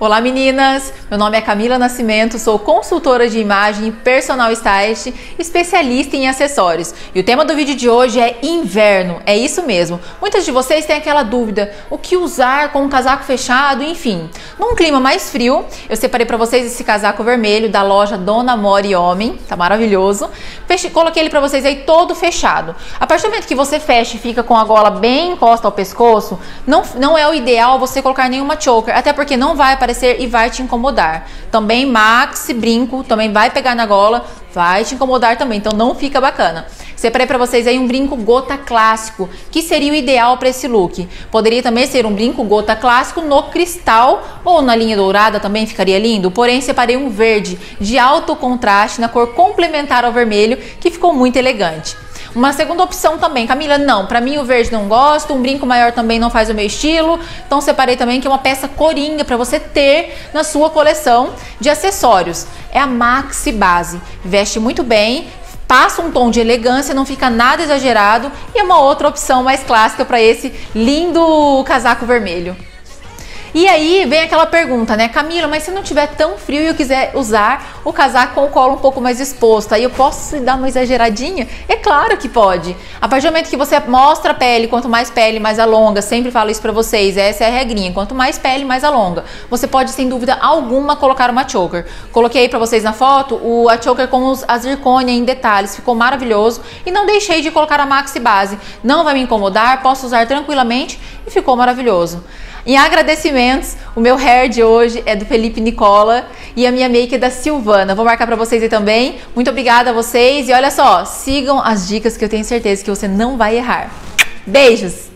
Olá meninas, meu nome é Camila Nascimento, sou consultora de imagem personal stylist, especialista em acessórios. E o tema do vídeo de hoje é inverno, é isso mesmo. Muitas de vocês têm aquela dúvida, o que usar com um casaco fechado, enfim. Num clima mais frio, eu separei para vocês esse casaco vermelho da loja Dona More Homem, tá maravilhoso. Feche, coloquei ele para vocês aí todo fechado. A partir do momento que você fecha e fica com a gola bem encosta ao pescoço, não, não é o ideal você colocar nenhuma choker, até porque não vai aparecer aparecer e vai te incomodar. Também maxi brinco, também vai pegar na gola, vai te incomodar também, então não fica bacana. Separei para vocês aí um brinco gota clássico, que seria o ideal para esse look. Poderia também ser um brinco gota clássico no cristal ou na linha dourada também ficaria lindo, porém separei um verde de alto contraste na cor complementar ao vermelho, que ficou muito elegante. Uma segunda opção também, Camila, não, para mim o verde não gosto, um brinco maior também não faz o meu estilo, então separei também que é uma peça coringa para você ter na sua coleção de acessórios. É a Maxi Base, veste muito bem, passa um tom de elegância, não fica nada exagerado. E é uma outra opção mais clássica para esse lindo casaco vermelho. E aí vem aquela pergunta, né, Camila, mas se não tiver tão frio e eu quiser usar o casaco com o colo um pouco mais exposto, aí eu posso dar uma exageradinha? É claro que pode. A partir do momento que você mostra a pele, quanto mais pele, mais alonga, sempre falo isso pra vocês, essa é a regrinha, quanto mais pele, mais alonga. Você pode, sem dúvida alguma, colocar uma choker. Coloquei aí pra vocês na foto o, a choker com os, a zircônia em detalhes, ficou maravilhoso. E não deixei de colocar a maxi base. Não vai me incomodar, posso usar tranquilamente e ficou maravilhoso. Em agradecimentos, o meu hair de hoje é do Felipe Nicola e a minha make é da Silvana. Vou marcar para vocês aí também. Muito obrigada a vocês e olha só, sigam as dicas que eu tenho certeza que você não vai errar. Beijos!